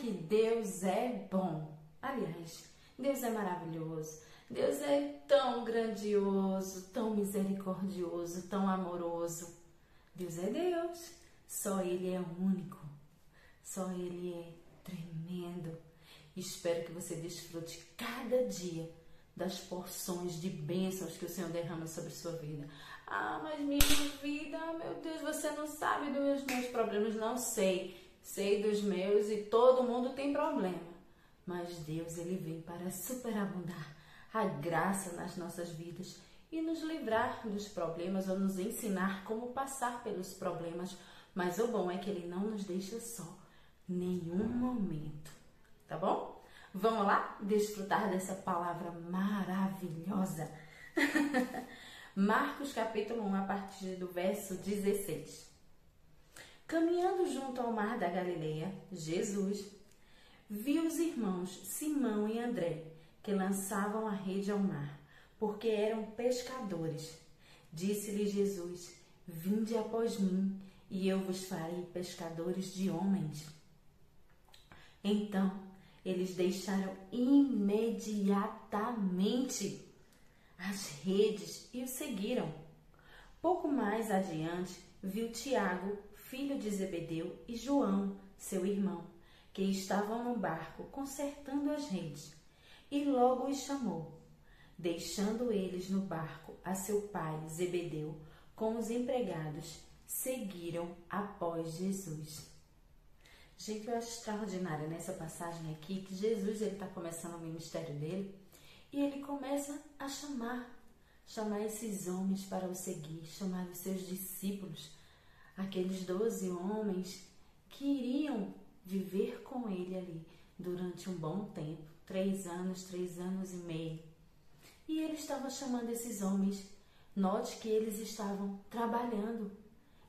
que Deus é bom. Aliás, Deus é maravilhoso. Deus é tão grandioso, tão misericordioso, tão amoroso. Deus é Deus. Só Ele é único. Só Ele é tremendo. Espero que você desfrute cada dia das porções de bênçãos que o Senhor derrama sobre sua vida. Ah, mas minha vida, meu Deus, você não sabe dos meus problemas. Não sei. Sei dos meus e todo mundo tem problema. Mas Deus, Ele vem para superabundar a graça nas nossas vidas e nos livrar dos problemas ou nos ensinar como passar pelos problemas. Mas o bom é que Ele não nos deixa só nenhum momento. Tá bom? Vamos lá desfrutar dessa palavra maravilhosa. Marcos capítulo 1, a partir do verso 16. Caminhando junto ao mar da Galileia, Jesus viu os irmãos Simão e André, que lançavam a rede ao mar, porque eram pescadores. Disse-lhe Jesus: Vinde após mim, e eu vos farei pescadores de homens. Então eles deixaram imediatamente as redes e o seguiram. Pouco mais adiante, viu Tiago, filho de Zebedeu, e João, seu irmão, que estavam no barco consertando as redes, e logo os chamou. Deixando eles no barco a seu pai Zebedeu com os empregados, seguiram após Jesus. Gente, eu acho extraordinário nessa passagem aqui que Jesus ele está começando o ministério dele e ele começa a chamar, chamar esses homens para o seguir, chamar os seus discípulos, aqueles doze homens que iriam viver com ele ali durante um bom tempo, três anos, três anos e meio. E ele estava chamando esses homens. Note que eles estavam trabalhando.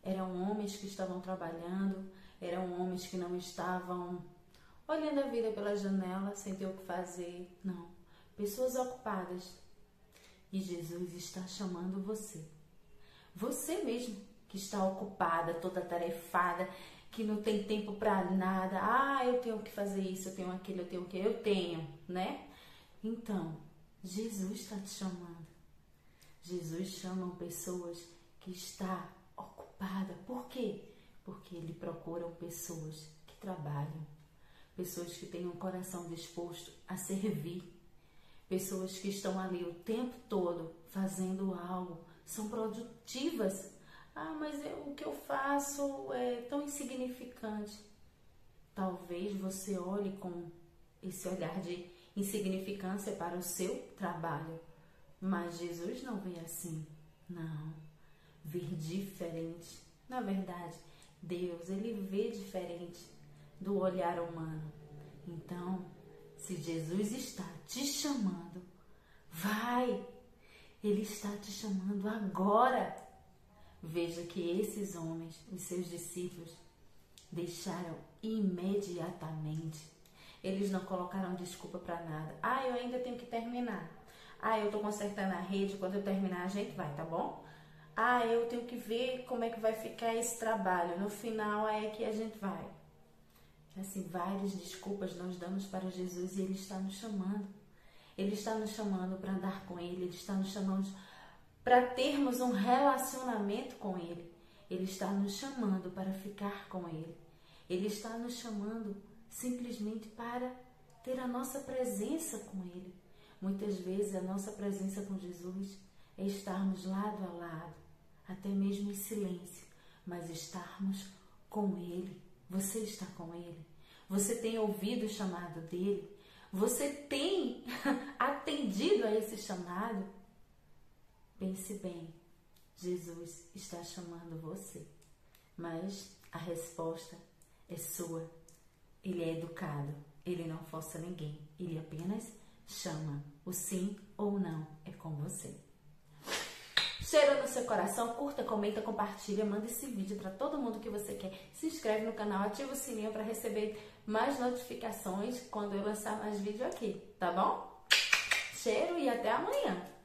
Eram homens que estavam trabalhando, eram homens que não estavam olhando a vida pela janela sem ter o que fazer. Não. Pessoas ocupadas. E Jesus está chamando você. Você mesmo que está ocupada, toda tarefada, que não tem tempo para nada. Ah, eu tenho que fazer isso, eu tenho aquilo, eu tenho o que? Eu tenho, né? Então, Jesus está te chamando. Jesus chama pessoas que está ocupada. Por quê? porque ele procura pessoas que trabalham, pessoas que têm um coração disposto a servir, pessoas que estão ali o tempo todo fazendo algo, são produtivas. Ah, mas eu, o que eu faço é tão insignificante. Talvez você olhe com esse olhar de insignificância para o seu trabalho, mas Jesus não vê assim. Não, ver diferente. Na verdade, Deus, ele vê diferente do olhar humano. Então, se Jesus está te chamando, vai. Ele está te chamando agora. Veja que esses homens, os seus discípulos, deixaram imediatamente. Eles não colocaram desculpa para nada. Ah, eu ainda tenho que terminar. Ah, eu estou consertando a rede. Quando eu terminar, a gente vai, tá bom? ah, eu tenho que ver como é que vai ficar esse trabalho. No final é que a gente vai. Assim, várias desculpas nós damos para Jesus e Ele está nos chamando. Ele está nos chamando para andar com Ele, Ele está nos chamando para termos um relacionamento com Ele. Ele está nos chamando para ficar com Ele. Ele está nos chamando simplesmente para ter a nossa presença com Ele. Muitas vezes a nossa presença com Jesus é estarmos lado a lado, até mesmo em silêncio, mas estarmos com Ele. Você está com Ele. Você tem ouvido o chamado dele. Você tem atendido a esse chamado. Pense bem, Jesus está chamando você, mas a resposta é sua. Ele é educado, ele não força ninguém, ele apenas chama. O sim ou não é com você. Cheiro no seu coração, curta, comenta, compartilha, manda esse vídeo para todo mundo que você quer. Se inscreve no canal, ativa o sininho para receber mais notificações quando eu lançar mais vídeo aqui, tá bom? Cheiro e até amanhã!